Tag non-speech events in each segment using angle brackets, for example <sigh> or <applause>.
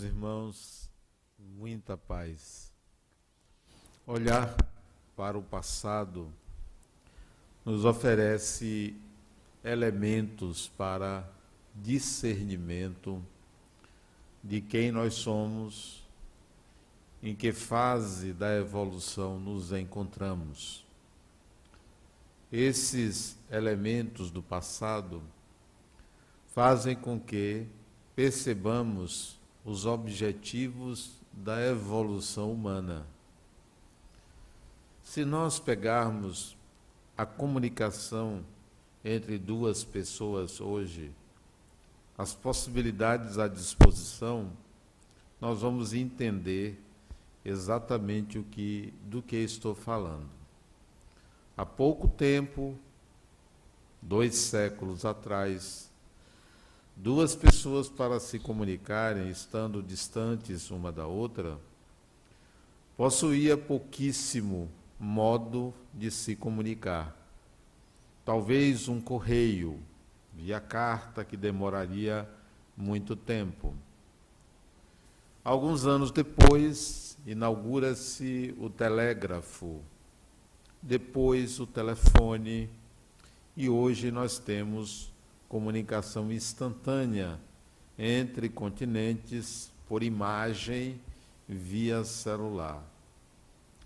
Meus irmãos, muita paz. Olhar para o passado nos oferece elementos para discernimento de quem nós somos, em que fase da evolução nos encontramos. Esses elementos do passado fazem com que percebamos os objetivos da evolução humana. Se nós pegarmos a comunicação entre duas pessoas hoje, as possibilidades à disposição, nós vamos entender exatamente o que do que estou falando. Há pouco tempo, dois séculos atrás, duas pessoas para se comunicarem, estando distantes uma da outra, possuía pouquíssimo modo de se comunicar. Talvez um correio, via carta, que demoraria muito tempo. Alguns anos depois, inaugura-se o telégrafo, depois o telefone, e hoje nós temos comunicação instantânea entre continentes por imagem via celular.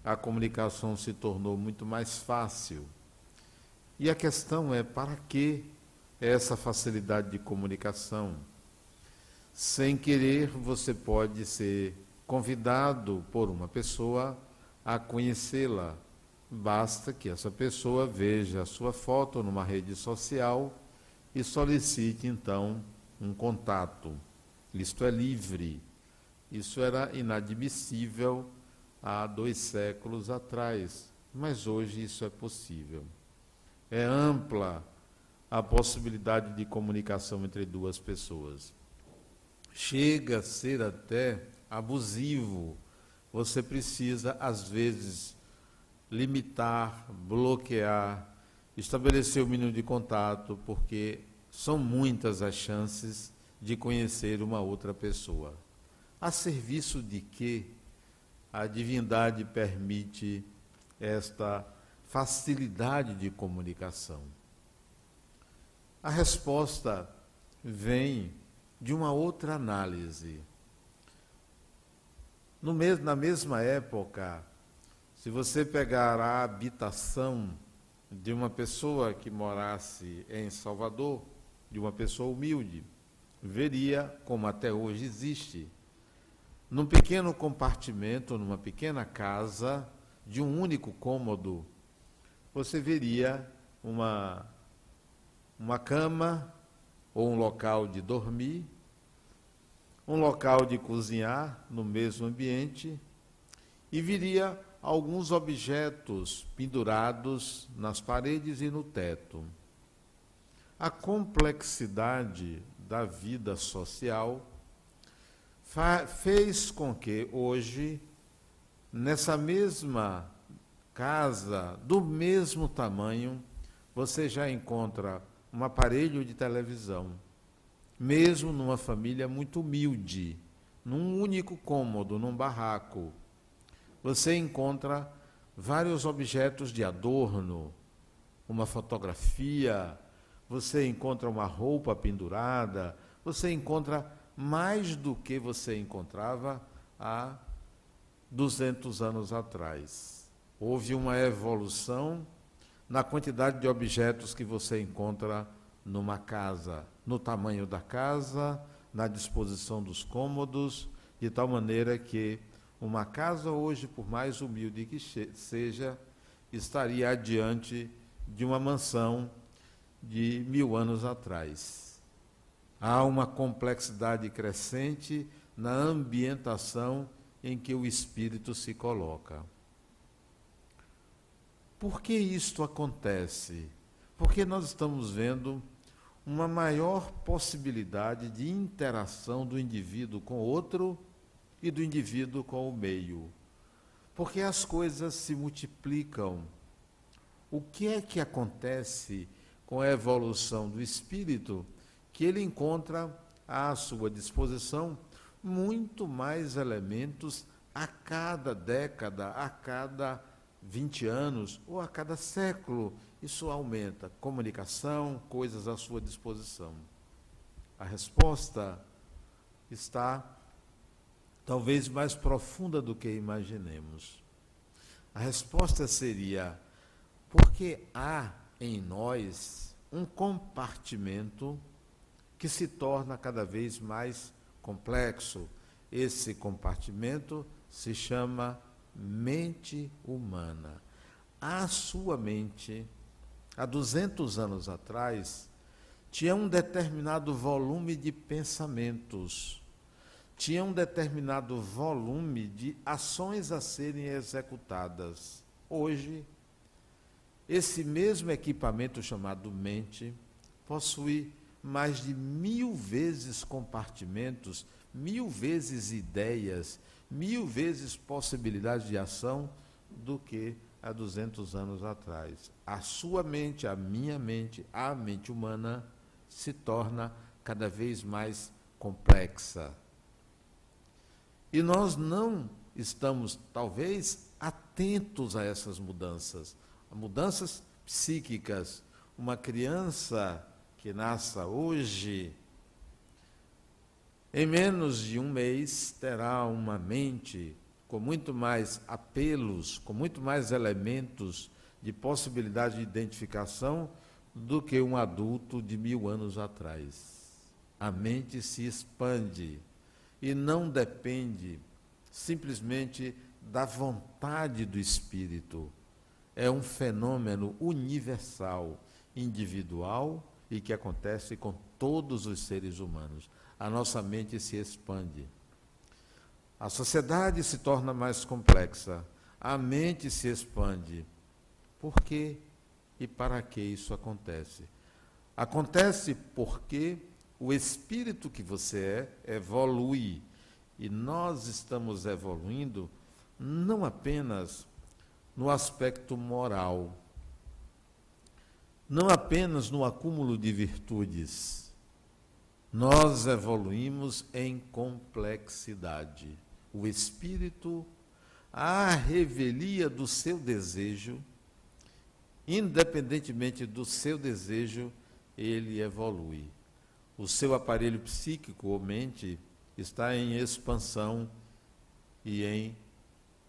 A comunicação se tornou muito mais fácil. E a questão é: para que essa facilidade de comunicação? Sem querer, você pode ser convidado por uma pessoa a conhecê-la. Basta que essa pessoa veja a sua foto numa rede social e solicite então um contato. Isto é livre. Isso era inadmissível há dois séculos atrás, mas hoje isso é possível. É ampla a possibilidade de comunicação entre duas pessoas. Chega a ser até abusivo. Você precisa, às vezes, limitar, bloquear estabelecer o mínimo de contato, porque são muitas as chances de conhecer uma outra pessoa. A serviço de que a divindade permite esta facilidade de comunicação? A resposta vem de uma outra análise. Mesmo, na mesma época, se você pegar a habitação de uma pessoa que morasse em Salvador, de uma pessoa humilde, veria, como até hoje existe, num pequeno compartimento, numa pequena casa, de um único cômodo, você veria uma, uma cama ou um local de dormir, um local de cozinhar no mesmo ambiente, e viria alguns objetos pendurados nas paredes e no teto. A complexidade da vida social fez com que hoje, nessa mesma casa, do mesmo tamanho, você já encontra um aparelho de televisão, mesmo numa família muito humilde, num único cômodo, num barraco você encontra vários objetos de adorno, uma fotografia, você encontra uma roupa pendurada, você encontra mais do que você encontrava há 200 anos atrás. Houve uma evolução na quantidade de objetos que você encontra numa casa, no tamanho da casa, na disposição dos cômodos, de tal maneira que uma casa hoje, por mais humilde que seja, estaria adiante de uma mansão de mil anos atrás. Há uma complexidade crescente na ambientação em que o espírito se coloca. Por que isto acontece? Porque nós estamos vendo uma maior possibilidade de interação do indivíduo com outro e do indivíduo com o meio. Porque as coisas se multiplicam. O que é que acontece com a evolução do espírito que ele encontra à sua disposição muito mais elementos a cada década, a cada 20 anos ou a cada século. Isso aumenta. Comunicação, coisas à sua disposição. A resposta está talvez mais profunda do que imaginemos. A resposta seria: porque há em nós um compartimento que se torna cada vez mais complexo. Esse compartimento se chama mente humana. A sua mente, há 200 anos atrás, tinha um determinado volume de pensamentos, tinha um determinado volume de ações a serem executadas. Hoje, esse mesmo equipamento chamado mente possui mais de mil vezes compartimentos, mil vezes ideias, mil vezes possibilidades de ação do que há 200 anos atrás. A sua mente, a minha mente, a mente humana se torna cada vez mais complexa. E nós não estamos, talvez, atentos a essas mudanças, mudanças psíquicas. Uma criança que nasça hoje, em menos de um mês terá uma mente com muito mais apelos, com muito mais elementos de possibilidade de identificação do que um adulto de mil anos atrás. A mente se expande e não depende simplesmente da vontade do espírito. É um fenômeno universal, individual e que acontece com todos os seres humanos. A nossa mente se expande. A sociedade se torna mais complexa. A mente se expande. Por quê e para que isso acontece? Acontece porque o espírito que você é evolui. E nós estamos evoluindo não apenas no aspecto moral, não apenas no acúmulo de virtudes. Nós evoluímos em complexidade. O espírito, a revelia do seu desejo, independentemente do seu desejo, ele evolui. O seu aparelho psíquico ou mente está em expansão e em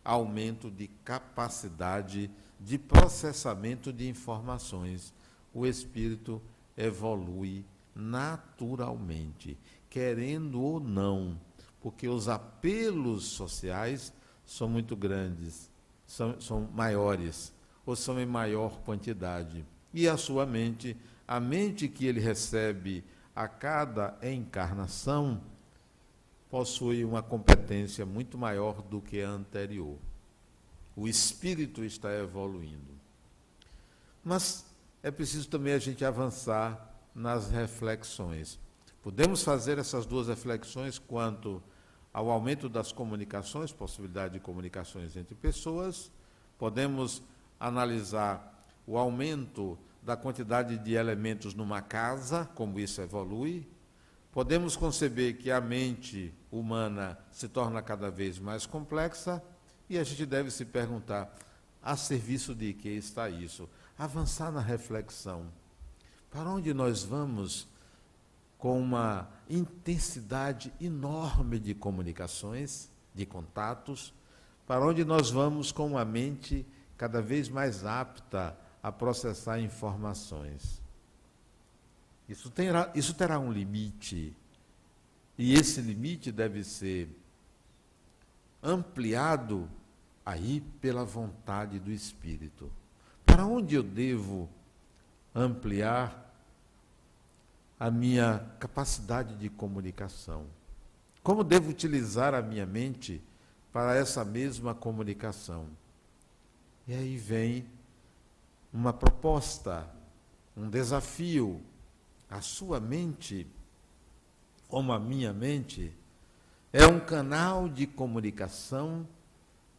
aumento de capacidade de processamento de informações o espírito evolui naturalmente, querendo ou não, porque os apelos sociais são muito grandes, são, são maiores, ou são em maior quantidade. E a sua mente, a mente que ele recebe a cada encarnação, possui uma competência muito maior do que a anterior. O espírito está evoluindo. Mas é preciso também a gente avançar nas reflexões. Podemos fazer essas duas reflexões quanto ao aumento das comunicações, possibilidade de comunicações entre pessoas, podemos analisar o aumento da quantidade de elementos numa casa, como isso evolui. Podemos conceber que a mente humana se torna cada vez mais complexa e a gente deve se perguntar: a serviço de que está isso? avançar na reflexão. Para onde nós vamos com uma intensidade enorme de comunicações, de contatos, para onde nós vamos com uma mente cada vez mais apta a processar informações. Isso terá, isso terá um limite, e esse limite deve ser ampliado aí pela vontade do Espírito. Para onde eu devo ampliar a minha capacidade de comunicação? Como devo utilizar a minha mente para essa mesma comunicação? E aí vem uma proposta, um desafio. A sua mente, como a minha mente, é um canal de comunicação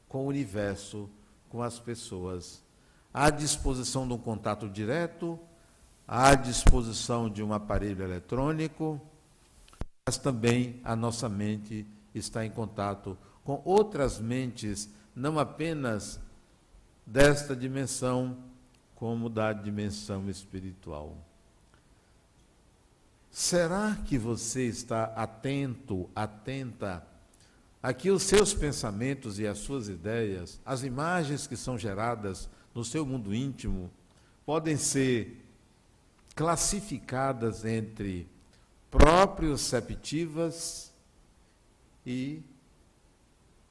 com o universo, com as pessoas à disposição de um contato direto, à disposição de um aparelho eletrônico, mas também a nossa mente está em contato com outras mentes, não apenas desta dimensão, como da dimensão espiritual. Será que você está atento, atenta a que os seus pensamentos e as suas ideias, as imagens que são geradas no seu mundo íntimo, podem ser classificadas entre proprioceptivas e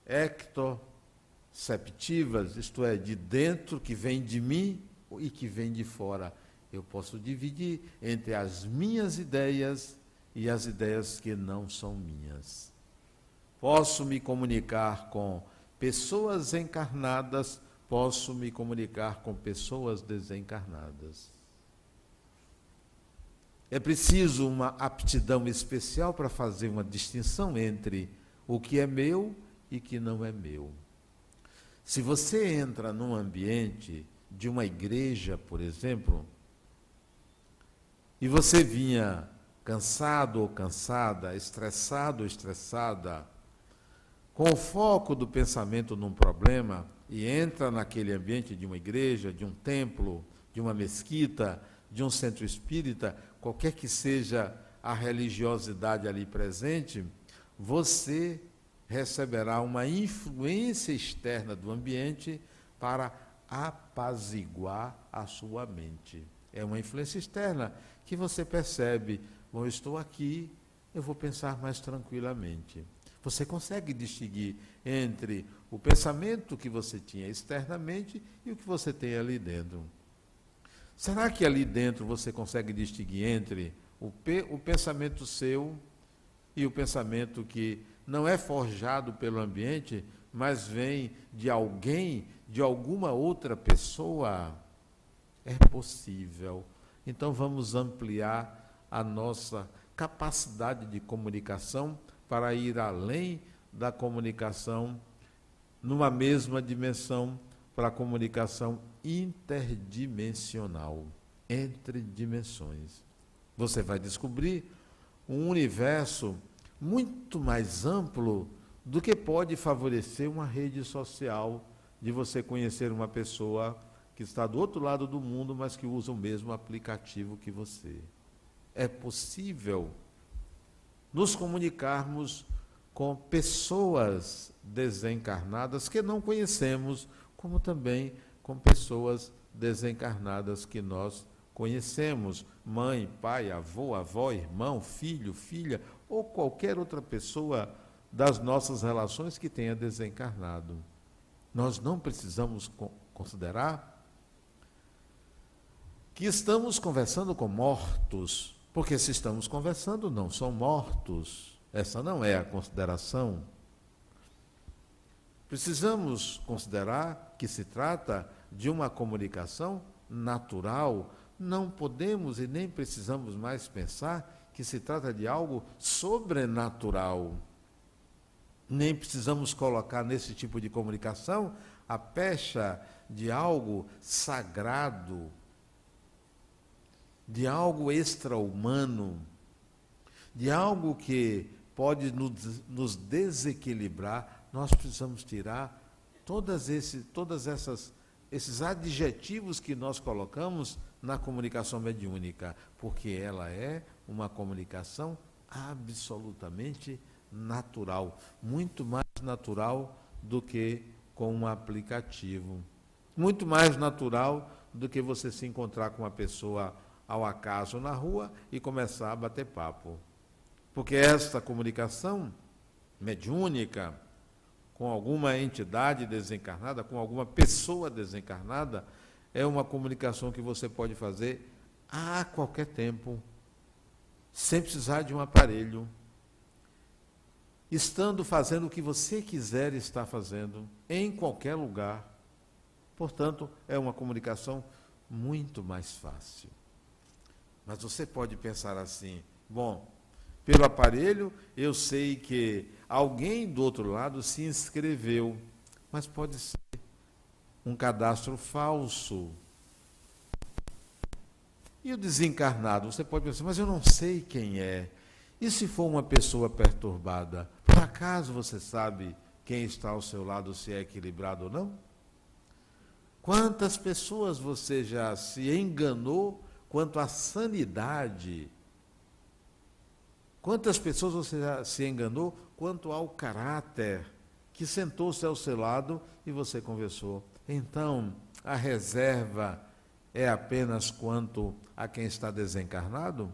ectoceptivas, isto é, de dentro que vem de mim e que vem de fora. Eu posso dividir entre as minhas ideias e as ideias que não são minhas. Posso me comunicar com pessoas encarnadas, posso me comunicar com pessoas desencarnadas. É preciso uma aptidão especial para fazer uma distinção entre o que é meu e que não é meu. Se você entra num ambiente de uma igreja, por exemplo, e você vinha cansado ou cansada, estressado ou estressada, com o foco do pensamento num problema e entra naquele ambiente de uma igreja, de um templo, de uma mesquita, de um centro espírita, qualquer que seja a religiosidade ali presente, você receberá uma influência externa do ambiente para apaziguar a sua mente. É uma influência externa que você percebe, bom, eu estou aqui, eu vou pensar mais tranquilamente. Você consegue distinguir entre o pensamento que você tinha externamente e o que você tem ali dentro. Será que ali dentro você consegue distinguir entre o, o pensamento seu e o pensamento que não é forjado pelo ambiente, mas vem de alguém, de alguma outra pessoa? É possível. Então vamos ampliar a nossa capacidade de comunicação para ir além da comunicação numa mesma dimensão para a comunicação interdimensional, entre dimensões. Você vai descobrir um universo muito mais amplo do que pode favorecer uma rede social de você conhecer uma pessoa que está do outro lado do mundo, mas que usa o mesmo aplicativo que você. É possível nos comunicarmos com pessoas desencarnadas que não conhecemos, como também com pessoas desencarnadas que nós conhecemos, mãe, pai, avô, avó, irmão, filho, filha, ou qualquer outra pessoa das nossas relações que tenha desencarnado. Nós não precisamos considerar que estamos conversando com mortos, porque se estamos conversando, não são mortos. Essa não é a consideração. Precisamos considerar que se trata de uma comunicação natural. Não podemos e nem precisamos mais pensar que se trata de algo sobrenatural. Nem precisamos colocar nesse tipo de comunicação a pecha de algo sagrado, de algo extra-humano, de algo que pode nos, desequilibrar, nós precisamos tirar todas, esse, todas essas esses adjetivos que nós colocamos na comunicação mediúnica, porque ela é uma comunicação absolutamente natural, muito mais natural do que com um aplicativo. Muito mais natural do que você se encontrar com uma pessoa ao acaso na rua e começar a bater papo. Porque esta comunicação mediúnica com alguma entidade desencarnada, com alguma pessoa desencarnada, é uma comunicação que você pode fazer a qualquer tempo, sem precisar de um aparelho, estando fazendo o que você quiser estar fazendo, em qualquer lugar. Portanto, é uma comunicação muito mais fácil. Mas você pode pensar assim: bom, pelo aparelho eu sei que alguém do outro lado se inscreveu, mas pode ser um cadastro falso. E o desencarnado, você pode pensar, mas eu não sei quem é. E se for uma pessoa perturbada, por acaso você sabe quem está ao seu lado, se é equilibrado ou não? Quantas pessoas você já se enganou quanto à sanidade? Quantas pessoas você já se enganou quanto ao caráter? Que sentou-se ao seu lado e você conversou. Então, a reserva é apenas quanto a quem está desencarnado?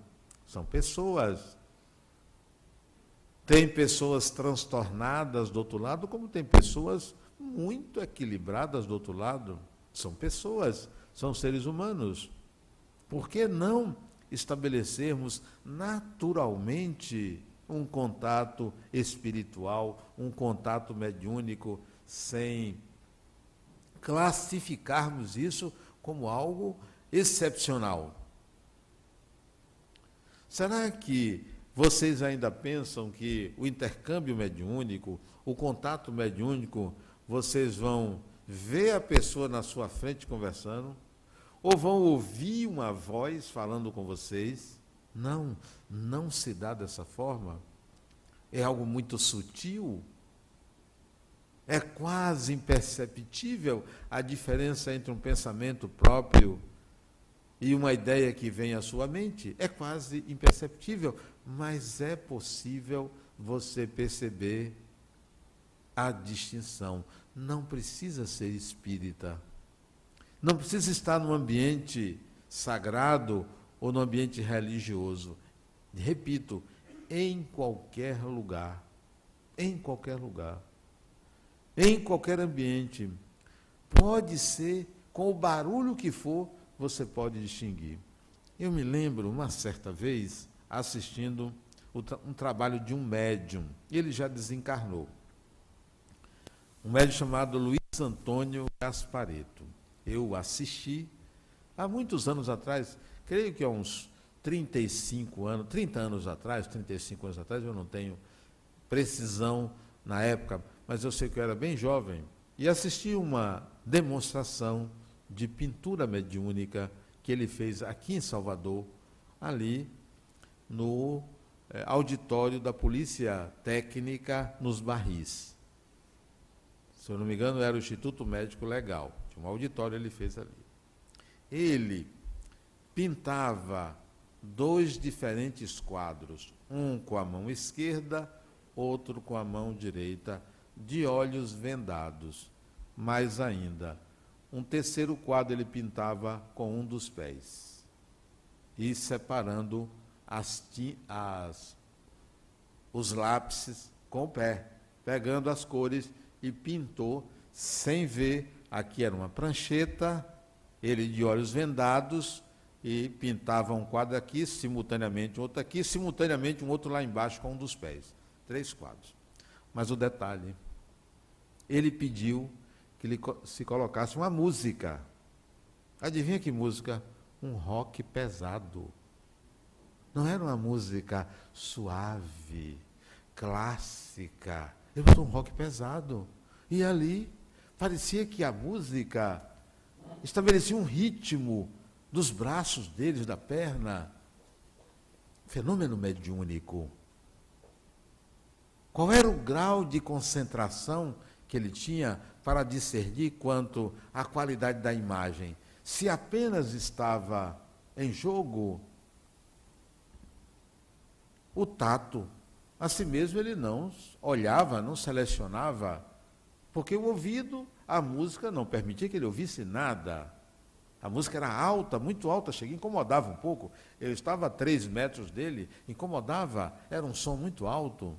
São pessoas. Tem pessoas transtornadas do outro lado, como tem pessoas muito equilibradas do outro lado. São pessoas, são seres humanos. Por que não estabelecermos naturalmente um contato espiritual, um contato mediúnico, sem classificarmos isso como algo excepcional? Será que vocês ainda pensam que o intercâmbio mediúnico, o contato mediúnico, vocês vão ver a pessoa na sua frente conversando, ou vão ouvir uma voz falando com vocês? Não, não se dá dessa forma. É algo muito sutil. É quase imperceptível a diferença entre um pensamento próprio e uma ideia que vem à sua mente. É quase imperceptível, mas é possível você perceber a distinção. Não precisa ser espírita. Não precisa estar num ambiente sagrado ou no ambiente religioso. Repito, em qualquer lugar. Em qualquer lugar. Em qualquer ambiente. Pode ser, com o barulho que for, você pode distinguir. Eu me lembro, uma certa vez, assistindo um trabalho de um médium. Ele já desencarnou. Um médium chamado Luiz Antônio Gaspareto. Eu assisti há muitos anos atrás, creio que há uns 35 anos, 30 anos atrás, 35 anos atrás, eu não tenho precisão na época, mas eu sei que eu era bem jovem, e assisti uma demonstração de pintura mediúnica que ele fez aqui em Salvador, ali no é, auditório da Polícia Técnica nos Barris. Se eu não me engano, era o Instituto Médico Legal. Tinha um auditório ele fez ali. Ele pintava dois diferentes quadros, um com a mão esquerda, outro com a mão direita, de olhos vendados. Mais ainda, um terceiro quadro ele pintava com um dos pés e separando as, as, os lápis com o pé, pegando as cores e pintou sem ver. Aqui era uma prancheta, ele de olhos vendados e pintava um quadro aqui, simultaneamente um outro aqui, simultaneamente um outro lá embaixo com um dos pés. Três quadros. Mas o detalhe, ele pediu que ele se colocasse uma música. Adivinha que música? Um rock pesado. Não era uma música suave, clássica. Ele botou um rock pesado. E ali parecia que a música estabelecia um ritmo dos braços deles, da perna. Fenômeno mediúnico. Qual era o grau de concentração que ele tinha para discernir quanto à qualidade da imagem? Se apenas estava em jogo o tato. A si mesmo ele não olhava, não selecionava, porque o ouvido, a música não permitia que ele ouvisse nada. A música era alta, muito alta, chega, incomodava um pouco. Eu estava a três metros dele, incomodava, era um som muito alto.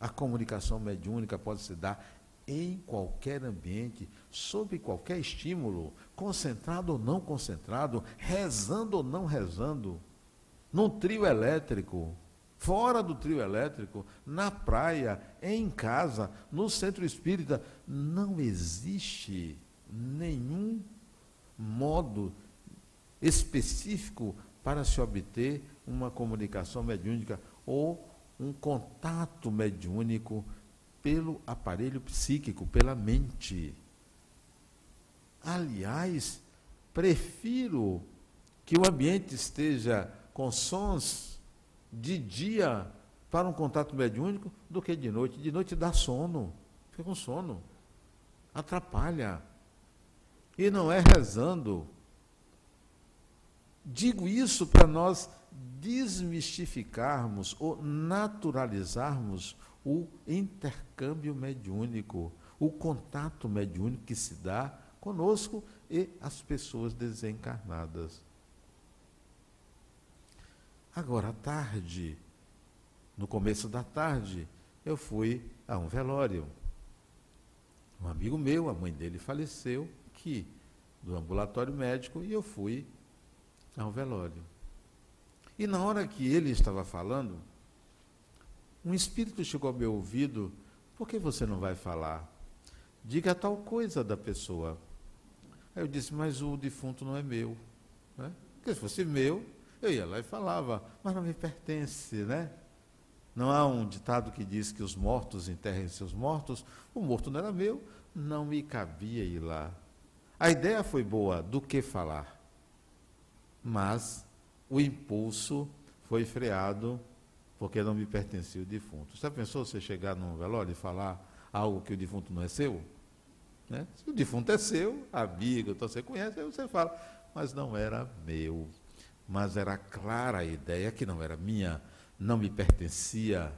A comunicação mediúnica pode se dar em qualquer ambiente, sob qualquer estímulo, concentrado ou não concentrado, rezando ou não rezando num trio elétrico, fora do trio elétrico, na praia, em casa, no centro espírita, não existe nenhum modo específico para se obter uma comunicação mediúnica ou um contato mediúnico pelo aparelho psíquico, pela mente. Aliás, prefiro que o ambiente esteja com sons de dia para um contato mediúnico do que de noite. De noite dá sono, fica com sono, atrapalha. E não é rezando. Digo isso para nós desmistificarmos ou naturalizarmos o intercâmbio mediúnico, o contato mediúnico que se dá conosco e as pessoas desencarnadas. Agora, à tarde, no começo da tarde, eu fui a um velório. Um amigo meu, a mãe dele faleceu, que do ambulatório médico, e eu fui a um velório. E na hora que ele estava falando, um espírito chegou ao meu ouvido: por que você não vai falar? Diga tal coisa da pessoa. Aí eu disse: mas o defunto não é meu. Né? Porque se fosse meu, eu ia lá e falava, mas não me pertence, né? Não há um ditado que diz que os mortos enterrem seus mortos? O morto não era meu, não me cabia ir lá. A ideia foi boa, do que falar. Mas o impulso foi freado porque não me pertencia o defunto. Você pensou você chegar num velório e falar algo que o defunto não é seu? Né? Se o defunto é seu, amigo, então você conhece, aí você fala, mas não era meu mas era clara a ideia que não era minha, não me pertencia,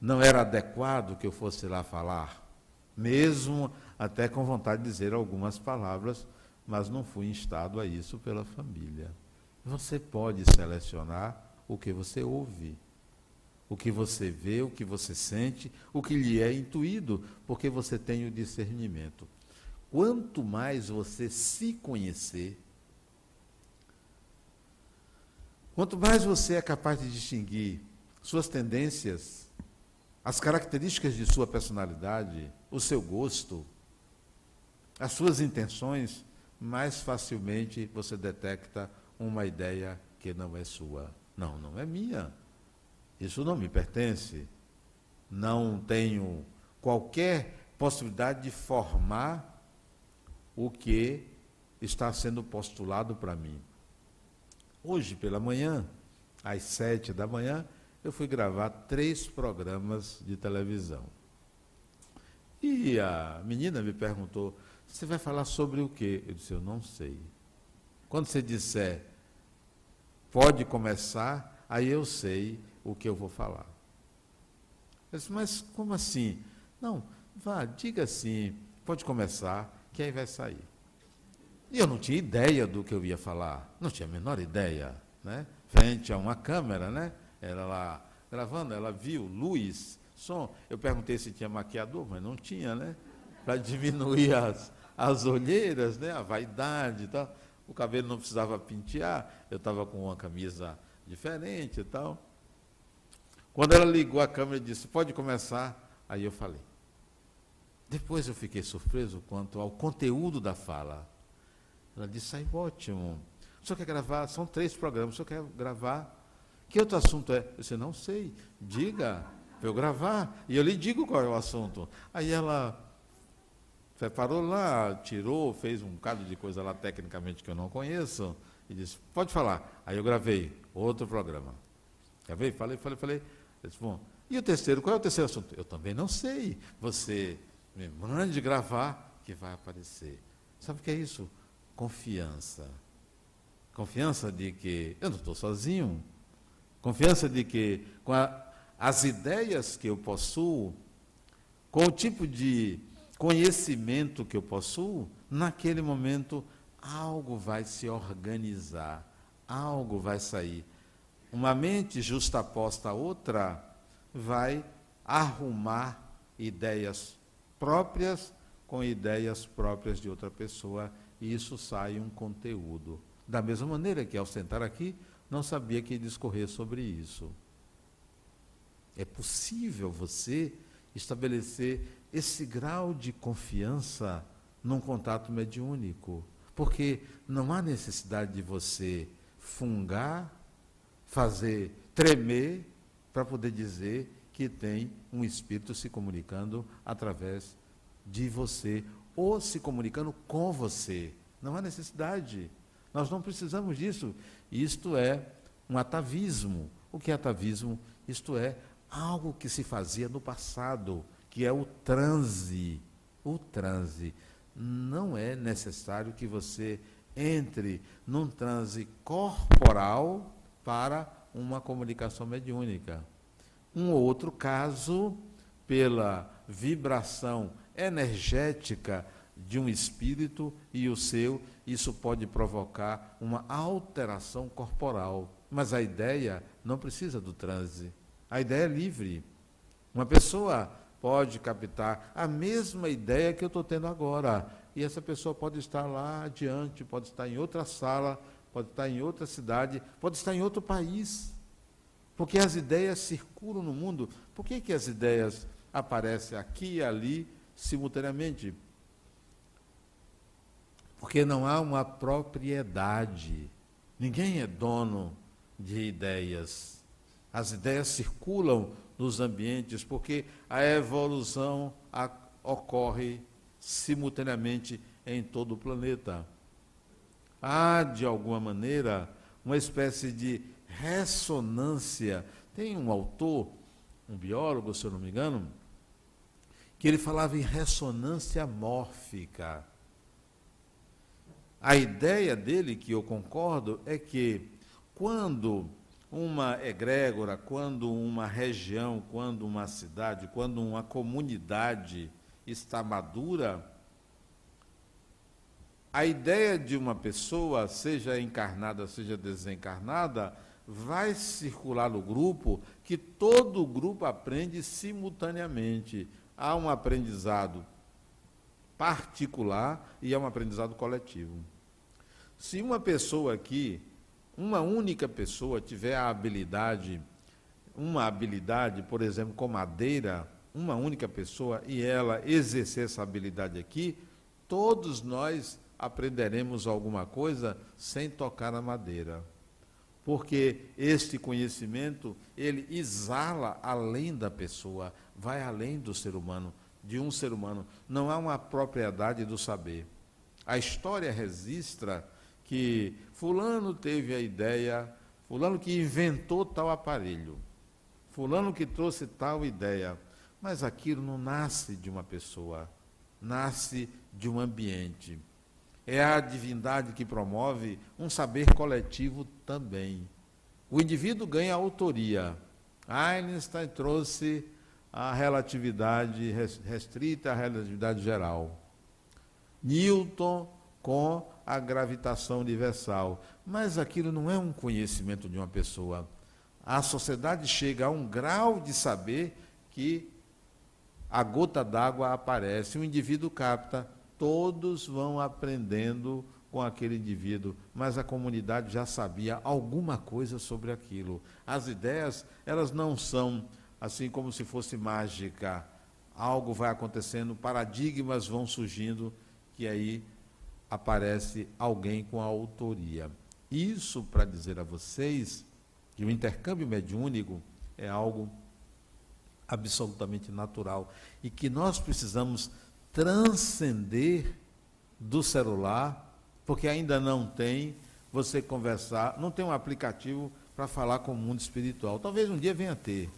não era adequado que eu fosse lá falar, mesmo até com vontade de dizer algumas palavras, mas não fui instado a isso pela família. Você pode selecionar o que você ouve, o que você vê, o que você sente, o que lhe é intuído, porque você tem o discernimento. Quanto mais você se conhecer, Quanto mais você é capaz de distinguir suas tendências, as características de sua personalidade, o seu gosto, as suas intenções, mais facilmente você detecta uma ideia que não é sua. Não, não é minha. Isso não me pertence. Não tenho qualquer possibilidade de formar o que está sendo postulado para mim. Hoje pela manhã, às sete da manhã, eu fui gravar três programas de televisão. E a menina me perguntou: você vai falar sobre o quê? Eu disse: eu não sei. Quando você disser, pode começar, aí eu sei o que eu vou falar. Eu disse: mas como assim? Não, vá, diga assim, pode começar, que aí vai sair. E eu não tinha ideia do que eu ia falar, não tinha a menor ideia, né? Frente a uma câmera, né? Ela lá gravando, ela viu luz, som. Eu perguntei se tinha maquiador, mas não tinha, né? Para diminuir <laughs> as, as olheiras, né? A vaidade e tal. O cabelo não precisava pentear, eu estava com uma camisa diferente e tal. Quando ela ligou a câmera e disse, pode começar, aí eu falei. Depois eu fiquei surpreso quanto ao conteúdo da fala. Ela disse, ai, ótimo. O senhor quer gravar? São três programas, o senhor quer gravar? Que outro assunto é? Eu disse, não sei, diga, para eu gravar. E eu lhe digo qual é o assunto. Aí ela preparou lá, tirou, fez um bocado de coisa lá tecnicamente que eu não conheço, e disse, pode falar. Aí eu gravei outro programa. Gravei, falei, falei, falei. Disse, bom, e o terceiro, qual é o terceiro assunto? Eu também não sei. Você me mande gravar que vai aparecer. Sabe o que é isso? Confiança. Confiança de que eu não estou sozinho. Confiança de que com a, as ideias que eu possuo, com o tipo de conhecimento que eu possuo, naquele momento algo vai se organizar, algo vai sair. Uma mente justaposta a outra vai arrumar ideias próprias com ideias próprias de outra pessoa e isso sai um conteúdo. Da mesma maneira que ao sentar aqui, não sabia que discorrer sobre isso. É possível você estabelecer esse grau de confiança num contato mediúnico, porque não há necessidade de você fungar, fazer tremer para poder dizer que tem um espírito se comunicando através de você ou se comunicando com você. Não há necessidade. Nós não precisamos disso. Isto é um atavismo, o que é atavismo? Isto é, algo que se fazia no passado, que é o transe. O transe. Não é necessário que você entre num transe corporal para uma comunicação mediúnica. Um outro caso, pela vibração energética de um espírito e o seu, isso pode provocar uma alteração corporal. Mas a ideia não precisa do transe. A ideia é livre. Uma pessoa pode captar a mesma ideia que eu estou tendo agora. E essa pessoa pode estar lá adiante, pode estar em outra sala, pode estar em outra cidade, pode estar em outro país. Porque as ideias circulam no mundo. Por que, que as ideias aparecem aqui e ali simultaneamente? Porque não há uma propriedade. Ninguém é dono de ideias. As ideias circulam nos ambientes porque a evolução ocorre simultaneamente em todo o planeta. Há, de alguma maneira, uma espécie de ressonância. Tem um autor, um biólogo, se eu não me engano, que ele falava em ressonância mórfica. A ideia dele, que eu concordo, é que quando uma egrégora, quando uma região, quando uma cidade, quando uma comunidade está madura, a ideia de uma pessoa, seja encarnada, seja desencarnada, vai circular no grupo que todo o grupo aprende simultaneamente. Há um aprendizado particular e há um aprendizado coletivo. Se uma pessoa aqui, uma única pessoa, tiver a habilidade, uma habilidade, por exemplo, com madeira, uma única pessoa, e ela exercer essa habilidade aqui, todos nós aprenderemos alguma coisa sem tocar na madeira porque este conhecimento ele exala além da pessoa, vai além do ser humano, de um ser humano. Não há uma propriedade do saber. A história registra que fulano teve a ideia, fulano que inventou tal aparelho, fulano que trouxe tal ideia, mas aquilo não nasce de uma pessoa, nasce de um ambiente. É a divindade que promove um saber coletivo também. O indivíduo ganha autoria. Einstein trouxe a relatividade restrita, a relatividade geral. Newton com a gravitação universal. Mas aquilo não é um conhecimento de uma pessoa. A sociedade chega a um grau de saber que a gota d'água aparece, o indivíduo capta todos vão aprendendo com aquele indivíduo, mas a comunidade já sabia alguma coisa sobre aquilo. As ideias, elas não são assim como se fosse mágica. Algo vai acontecendo, paradigmas vão surgindo, que aí aparece alguém com a autoria. Isso para dizer a vocês que o intercâmbio mediúnico é algo absolutamente natural e que nós precisamos transcender do celular, porque ainda não tem você conversar, não tem um aplicativo para falar com o mundo espiritual. Talvez um dia venha a ter.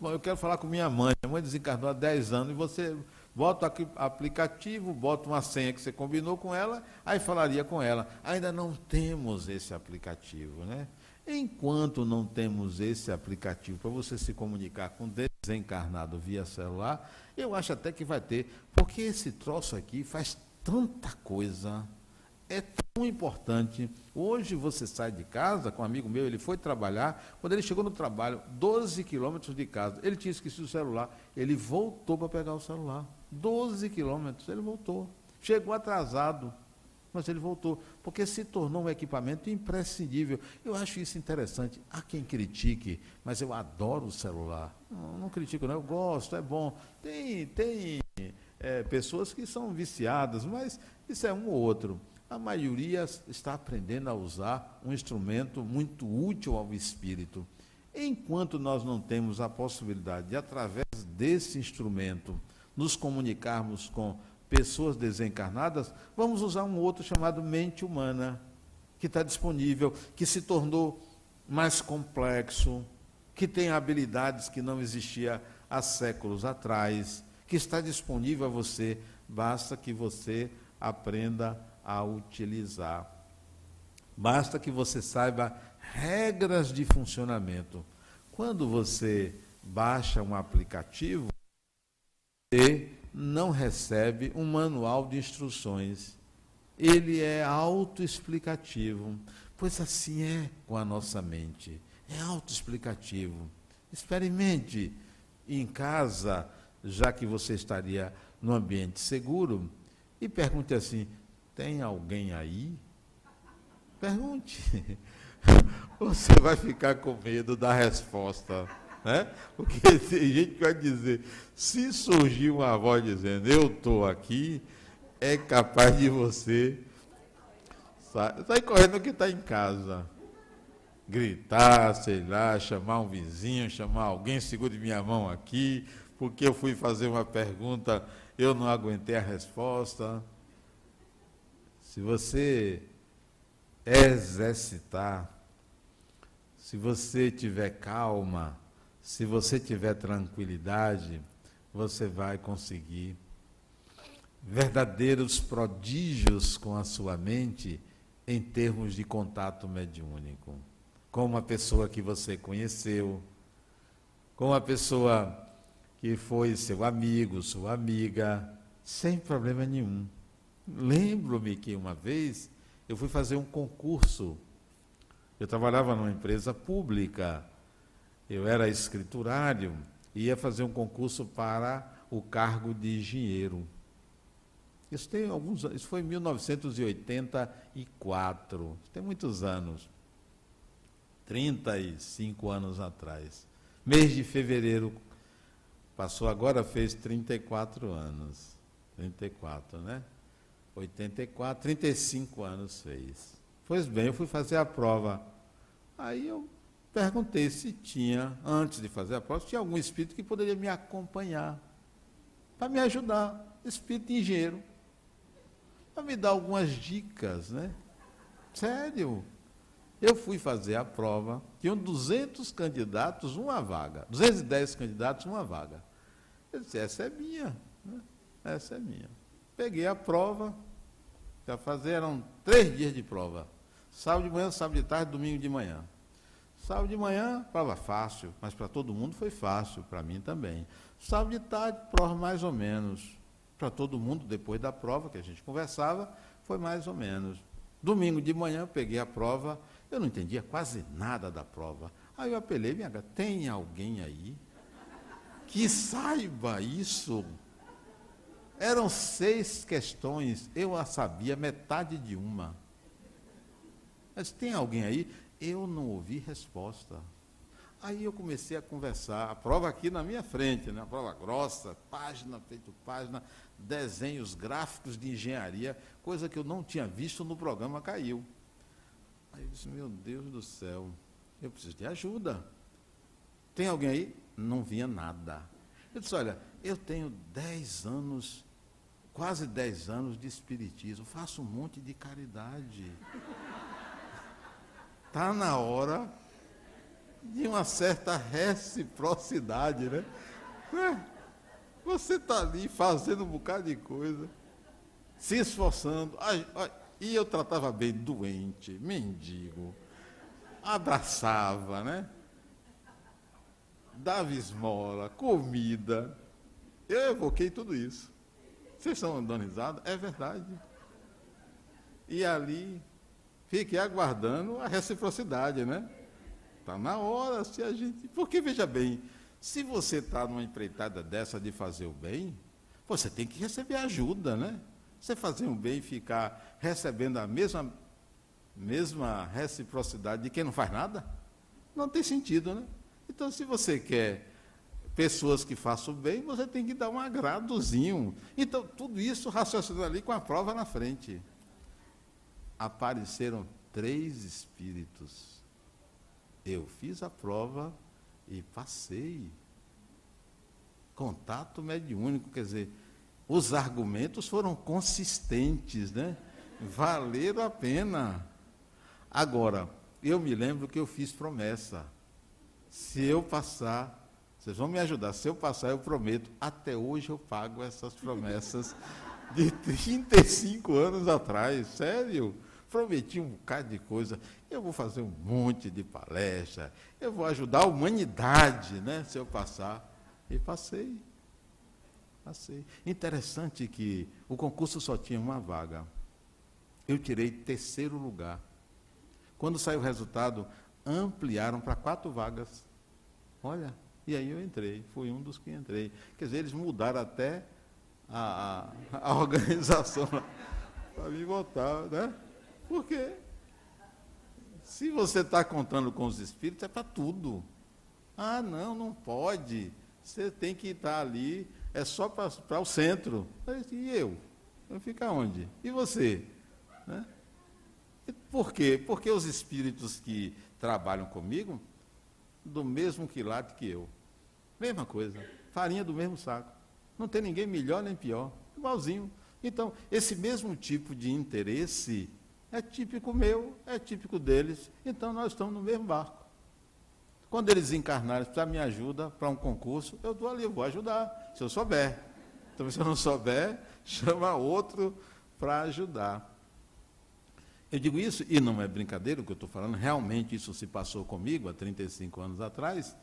Bom, eu quero falar com minha mãe. Minha mãe desencarnou há 10 anos e você bota o aplicativo, bota uma senha que você combinou com ela, aí falaria com ela. Ainda não temos esse aplicativo, né? Enquanto não temos esse aplicativo para você se comunicar com desencarnado via celular, eu acho até que vai ter, porque esse troço aqui faz tanta coisa, é tão importante. Hoje você sai de casa com um amigo meu, ele foi trabalhar, quando ele chegou no trabalho, 12 quilômetros de casa, ele tinha esquecido o celular, ele voltou para pegar o celular. 12 quilômetros, ele voltou. Chegou atrasado, mas ele voltou, porque se tornou um equipamento imprescindível. Eu acho isso interessante. Há quem critique, mas eu adoro o celular. Não, não critico, não, eu gosto, é bom. Tem, tem é, pessoas que são viciadas, mas isso é um ou outro. A maioria está aprendendo a usar um instrumento muito útil ao espírito. Enquanto nós não temos a possibilidade de, através desse instrumento, nos comunicarmos com pessoas desencarnadas, vamos usar um outro chamado mente humana, que está disponível, que se tornou mais complexo, que tem habilidades que não existia há séculos atrás, que está disponível a você, basta que você aprenda a utilizar. Basta que você saiba regras de funcionamento. Quando você baixa um aplicativo, você não recebe um manual de instruções. Ele é autoexplicativo, pois assim é com a nossa mente. É autoexplicativo. Experimente em casa, já que você estaria no ambiente seguro, e pergunte assim: tem alguém aí? Pergunte. <laughs> Você vai ficar com medo da resposta. Né? Porque <laughs> tem gente que vai dizer, se surgir uma voz dizendo, eu estou aqui, é capaz de você sair, sair correndo que está em casa. Gritar, sei lá, chamar um vizinho, chamar alguém, segure minha mão aqui, porque eu fui fazer uma pergunta, eu não aguentei a resposta. Se você exercitar, se você tiver calma, se você tiver tranquilidade, você vai conseguir verdadeiros prodígios com a sua mente em termos de contato mediúnico. Com uma pessoa que você conheceu, com uma pessoa que foi seu amigo, sua amiga, sem problema nenhum. Lembro-me que uma vez eu fui fazer um concurso. Eu trabalhava numa empresa pública eu era escriturário e ia fazer um concurso para o cargo de engenheiro. Isso tem alguns isso foi em 1984, tem muitos anos. 35 anos atrás. Mês de fevereiro passou agora fez 34 anos. 34, né? 84, 35 anos fez. Pois bem, eu fui fazer a prova. Aí eu perguntei se tinha, antes de fazer a prova, se tinha algum espírito que poderia me acompanhar, para me ajudar, espírito engenheiro, para me dar algumas dicas, né? Sério. Eu fui fazer a prova, tinham 200 candidatos, uma vaga. 210 candidatos, uma vaga. Eu disse, essa é minha, né? essa é minha. Peguei a prova, já fazer, eram três dias de prova. Sábado de manhã, sábado de tarde, domingo de manhã. Sábado de manhã, prova fácil, mas para todo mundo foi fácil, para mim também. Sábado de tarde, prova mais ou menos. Para todo mundo, depois da prova que a gente conversava, foi mais ou menos. Domingo de manhã, peguei a prova, eu não entendia quase nada da prova. Aí eu apelei, minha gata, tem alguém aí que saiba isso? Eram seis questões, eu a sabia metade de uma. Mas tem alguém aí? Eu não ouvi resposta. Aí eu comecei a conversar, a prova aqui na minha frente, né? a prova grossa, página, feito página, desenhos gráficos de engenharia, coisa que eu não tinha visto no programa caiu. Aí eu disse, meu Deus do céu, eu preciso de ajuda. Tem alguém aí? Não vinha nada. Eu disse, olha, eu tenho 10 anos, quase 10 anos de espiritismo, faço um monte de caridade. Está na hora de uma certa reciprocidade, né? É, você está ali fazendo um bocado de coisa, se esforçando. e eu tratava bem doente, mendigo, abraçava, né? Dava esmola, comida. Eu evoquei tudo isso. Vocês estão dando risada? É verdade. E ali fique aguardando a reciprocidade, né? Está na hora se a gente. Porque veja bem, se você está numa empreitada dessa de fazer o bem, você tem que receber ajuda, né? Você fazer um bem e ficar recebendo a mesma, mesma reciprocidade de quem não faz nada, não tem sentido, né? Então, se você quer pessoas que façam bem, você tem que dar um agradozinho. Então, tudo isso raciocinando ali com a prova na frente apareceram três espíritos. Eu fiz a prova e passei. Contato mediúnico, quer dizer, os argumentos foram consistentes, né? Valeram a pena. Agora, eu me lembro que eu fiz promessa. Se eu passar, vocês vão me ajudar. Se eu passar, eu prometo. Até hoje eu pago essas promessas de 35 anos atrás. Sério. Prometi um bocado de coisa. Eu vou fazer um monte de palestra. Eu vou ajudar a humanidade, né? Se eu passar. E passei. Passei. Interessante que o concurso só tinha uma vaga. Eu tirei terceiro lugar. Quando saiu o resultado, ampliaram para quatro vagas. Olha, e aí eu entrei, fui um dos que entrei. Quer dizer, eles mudaram até a, a, a <laughs> organização <laughs> para me votar, né? Porque se você está contando com os espíritos, é para tudo. Ah, não, não pode. Você tem que estar ali, é só para o centro. E eu? Eu ficar onde? E você? Né? Por quê? Porque os espíritos que trabalham comigo, do mesmo quilate que eu. Mesma coisa. Farinha do mesmo saco. Não tem ninguém melhor nem pior. Igualzinho. Então, esse mesmo tipo de interesse é típico meu, é típico deles. Então, nós estamos no mesmo barco. Quando eles encarnarem, precisar me ajuda para um concurso, eu estou ali, vou ajudar, se eu souber. Então, se eu não souber, <laughs> chama outro para ajudar. Eu digo isso, e não é brincadeira o que eu estou falando, realmente isso se passou comigo há 35 anos atrás.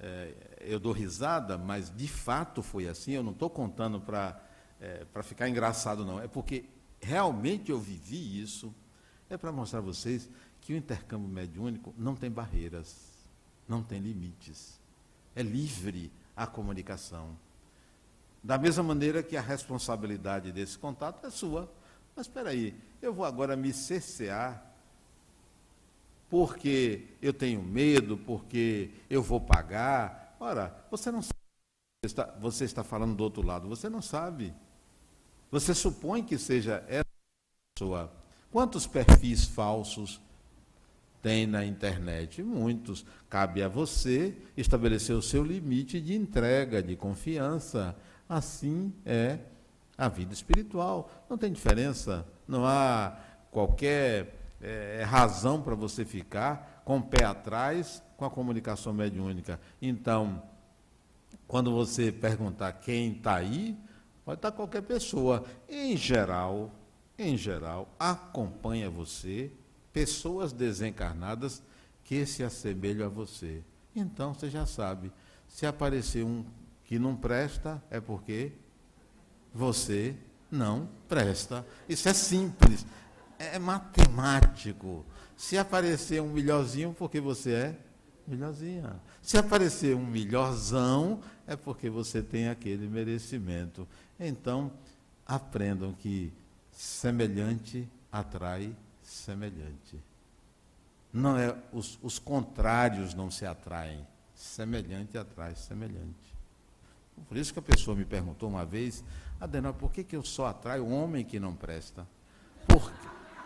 É, eu dou risada, mas de fato foi assim. Eu não estou contando para é, ficar engraçado, não. É porque realmente eu vivi isso. É para mostrar a vocês que o intercâmbio mediúnico não tem barreiras, não tem limites. É livre a comunicação. Da mesma maneira que a responsabilidade desse contato é sua. Mas espera aí, eu vou agora me cercear porque eu tenho medo, porque eu vou pagar. Ora, você não sabe. Você está, você está falando do outro lado, você não sabe. Você supõe que seja essa pessoa. Quantos perfis falsos tem na internet? Muitos. Cabe a você estabelecer o seu limite de entrega, de confiança. Assim é a vida espiritual. Não tem diferença, não há qualquer é, razão para você ficar com o pé atrás com a comunicação mediúnica. Então, quando você perguntar quem está aí, pode estar tá qualquer pessoa. Em geral, em geral, acompanha você pessoas desencarnadas que se assemelham a você. Então você já sabe, se aparecer um que não presta, é porque você não presta. Isso é simples, é matemático. Se aparecer um melhorzinho, porque você é melhorzinha. Se aparecer um melhorzão, é porque você tem aquele merecimento. Então, aprendam que semelhante atrai semelhante. Não é os, os contrários não se atraem, semelhante atrai semelhante. Por isso que a pessoa me perguntou uma vez, Adenal, por que, que eu só atraio homem que não presta? Por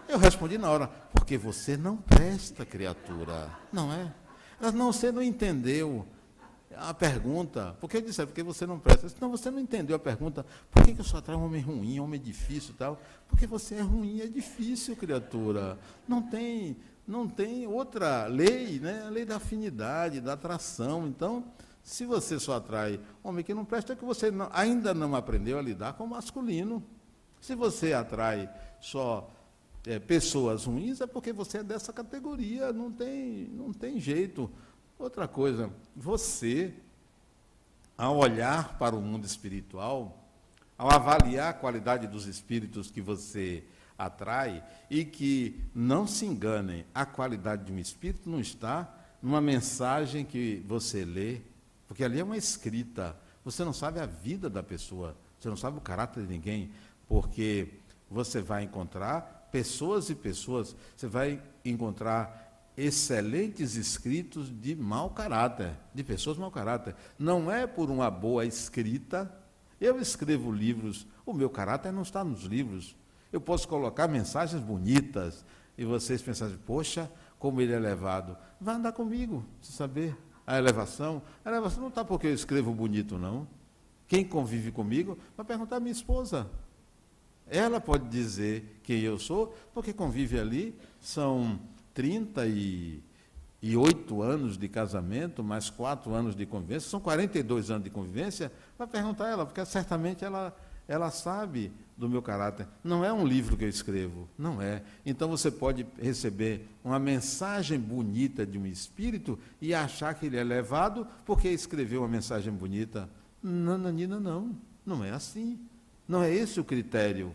Eu respondi na hora, porque você não presta, criatura. Não é? Ela, não, você não entendeu a pergunta. Por que disse? É porque você não presta. Disse, não, você não entendeu a pergunta. Por que, que eu só atraio homem ruim, homem difícil tal? Porque você é ruim, é difícil, criatura. Não tem, não tem outra lei, né? A lei da afinidade, da atração. Então, se você só atrai homem que não presta, é que você não, ainda não aprendeu a lidar com o masculino. Se você atrai só é, pessoas ruins, é porque você é dessa categoria, não tem, não tem jeito. Outra coisa, você, ao olhar para o mundo espiritual, ao avaliar a qualidade dos espíritos que você atrai, e que não se enganem, a qualidade de um espírito não está numa mensagem que você lê, porque ali é uma escrita. Você não sabe a vida da pessoa, você não sabe o caráter de ninguém, porque você vai encontrar pessoas e pessoas, você vai encontrar excelentes escritos de mau caráter, de pessoas de mau caráter. Não é por uma boa escrita. Eu escrevo livros, o meu caráter não está nos livros. Eu posso colocar mensagens bonitas e vocês pensarem, poxa, como ele é elevado. Vai andar comigo, se saber a elevação. A elevação não está porque eu escrevo bonito, não. Quem convive comigo vai perguntar à minha esposa. Ela pode dizer quem eu sou, porque convive ali, são 30 e e oito anos de casamento, mais quatro anos de convivência, são 42 anos de convivência, vai perguntar a ela, porque certamente ela, ela sabe do meu caráter. Não é um livro que eu escrevo, não é. Então você pode receber uma mensagem bonita de um espírito e achar que ele é levado porque escreveu uma mensagem bonita. Não, Nanina, não. Não é assim. Não é esse o critério.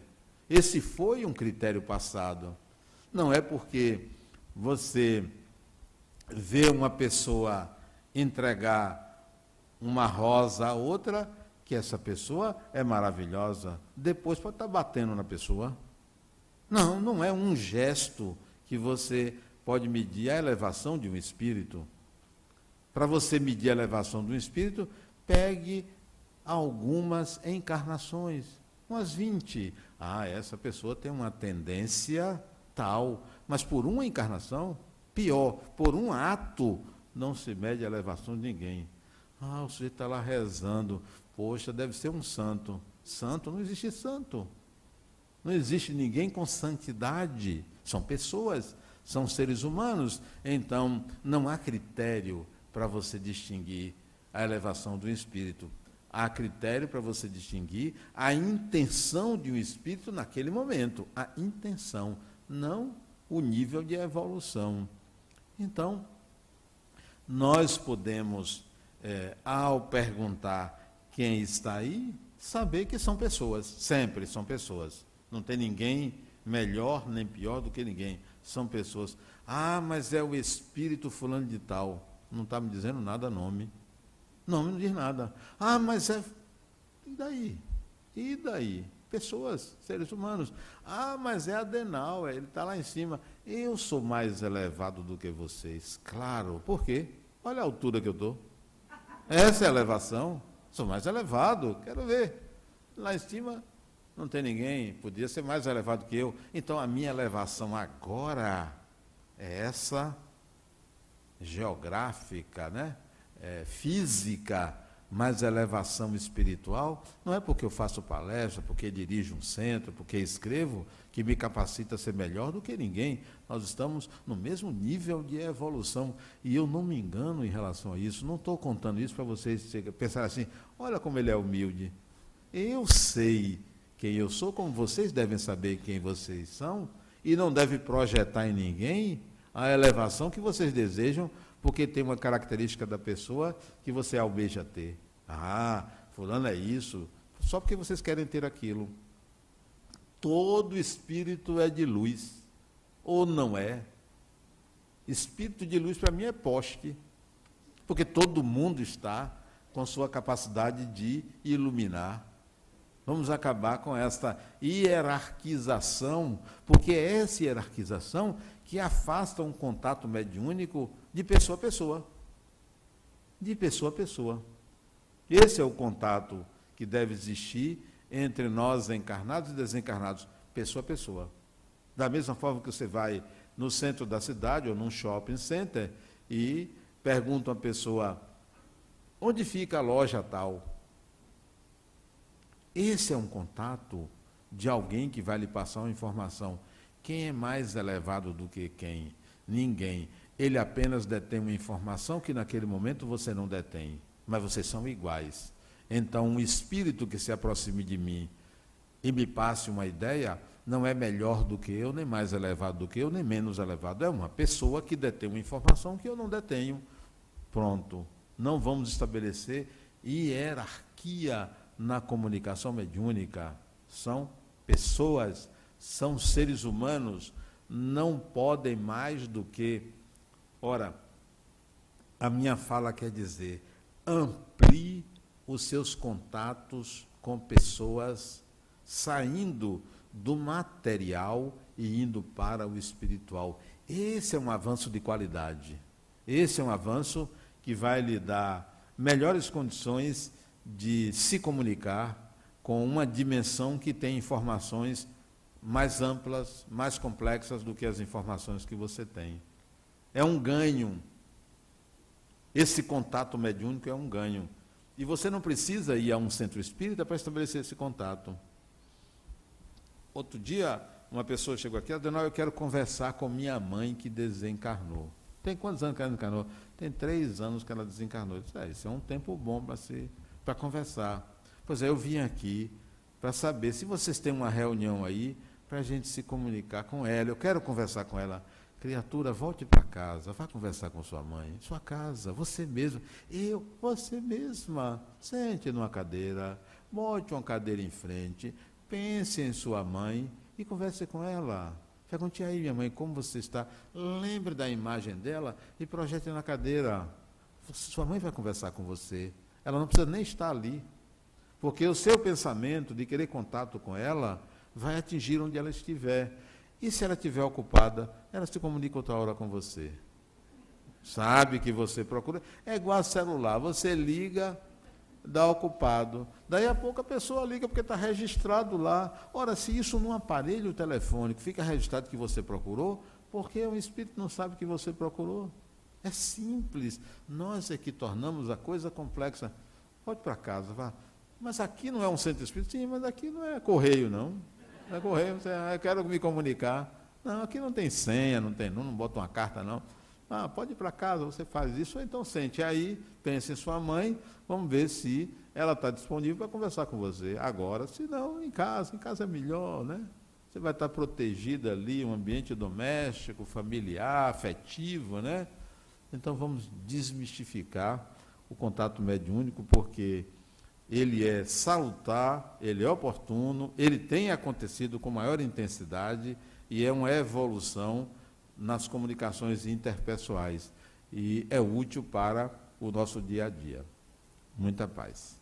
Esse foi um critério passado. Não é porque você vê uma pessoa entregar uma rosa a outra que essa pessoa é maravilhosa. Depois pode estar batendo na pessoa. Não, não é um gesto que você pode medir a elevação de um espírito. Para você medir a elevação de um espírito, pegue algumas encarnações, umas 20. Ah, essa pessoa tem uma tendência tal, mas por uma encarnação, pior, por um ato, não se mede a elevação de ninguém. Ah, o sujeito está lá rezando, poxa, deve ser um santo. Santo, não existe santo. Não existe ninguém com santidade. São pessoas, são seres humanos. Então, não há critério para você distinguir a elevação do espírito há critério para você distinguir a intenção de um espírito naquele momento. A intenção, não o nível de evolução. Então, nós podemos, é, ao perguntar quem está aí, saber que são pessoas, sempre são pessoas. Não tem ninguém melhor nem pior do que ninguém. São pessoas. Ah, mas é o espírito fulano de tal. Não está me dizendo nada nome. Não, não diz nada. Ah, mas é. E daí? E daí? Pessoas, seres humanos. Ah, mas é Adenal, ele está lá em cima. Eu sou mais elevado do que vocês. Claro. Por quê? Olha a altura que eu estou. Essa é a elevação. Sou mais elevado. Quero ver. Lá em cima não tem ninguém. Podia ser mais elevado que eu. Então a minha elevação agora é essa geográfica, né? é, física, mas elevação espiritual, não é porque eu faço palestra, porque dirijo um centro, porque escrevo, que me capacita a ser melhor do que ninguém. Nós estamos no mesmo nível de evolução. E eu não me engano em relação a isso. Não estou contando isso para vocês pensarem assim: olha como ele é humilde. Eu sei quem eu sou, como vocês devem saber quem vocês são, e não deve projetar em ninguém a elevação que vocês desejam porque tem uma característica da pessoa que você almeja ter. Ah, fulano é isso, só porque vocês querem ter aquilo. Todo espírito é de luz, ou não é? Espírito de luz para mim é poste, porque todo mundo está com sua capacidade de iluminar. Vamos acabar com esta hierarquização, porque é essa hierarquização que afasta um contato mediúnico de pessoa a pessoa. De pessoa a pessoa. Esse é o contato que deve existir entre nós encarnados e desencarnados, pessoa a pessoa. Da mesma forma que você vai no centro da cidade ou num shopping center e pergunta a pessoa: onde fica a loja tal? Esse é um contato de alguém que vai lhe passar uma informação. Quem é mais elevado do que quem? Ninguém. Ele apenas detém uma informação que naquele momento você não detém, mas vocês são iguais. Então, um espírito que se aproxime de mim e me passe uma ideia, não é melhor do que eu, nem mais elevado do que eu, nem menos elevado. É uma pessoa que detém uma informação que eu não detenho. Pronto. Não vamos estabelecer hierarquia na comunicação mediúnica. São pessoas, são seres humanos, não podem mais do que Ora, a minha fala quer dizer, amplie os seus contatos com pessoas saindo do material e indo para o espiritual. Esse é um avanço de qualidade. Esse é um avanço que vai lhe dar melhores condições de se comunicar com uma dimensão que tem informações mais amplas, mais complexas do que as informações que você tem. É um ganho. Esse contato mediúnico é um ganho. E você não precisa ir a um centro espírita para estabelecer esse contato. Outro dia, uma pessoa chegou aqui e disse: Eu quero conversar com minha mãe que desencarnou. Tem quantos anos que ela desencarnou? Tem três anos que ela desencarnou. disse, é, isso é um tempo bom para se para conversar. Pois é, eu vim aqui para saber se vocês têm uma reunião aí para a gente se comunicar com ela. Eu quero conversar com ela. Criatura, volte para casa, vá conversar com sua mãe, sua casa, você mesmo. Eu, você mesma. Sente numa cadeira, bote uma cadeira em frente, pense em sua mãe e converse com ela. Pergunte aí, minha mãe, como você está? Lembre da imagem dela e projete na cadeira. Sua mãe vai conversar com você. Ela não precisa nem estar ali. Porque o seu pensamento de querer contato com ela vai atingir onde ela estiver. E se ela estiver ocupada, ela se comunica outra hora com você. Sabe que você procura. É igual a celular. Você liga, dá ocupado. Daí a pouco a pessoa liga porque está registrado lá. Ora, se isso num aparelho telefônico fica registrado que você procurou, porque o espírito não sabe que você procurou. É simples. Nós é que tornamos a coisa complexa. Pode para casa, vá. Mas aqui não é um centro espírita? Sim, mas aqui não é correio, não. Não é correio, você, ah, eu quero me comunicar. Não, aqui não tem senha, não tem, não, não bota uma carta, não. Ah, pode ir para casa, você faz isso, ou então sente aí, pense em sua mãe, vamos ver se ela está disponível para conversar com você. Agora, se não, em casa, em casa é melhor, né? Você vai estar protegida ali, um ambiente doméstico, familiar, afetivo, né? Então vamos desmistificar o contato mediúnico, porque ele é salutar, ele é oportuno, ele tem acontecido com maior intensidade e é uma evolução nas comunicações interpessoais e é útil para o nosso dia a dia. Muita paz.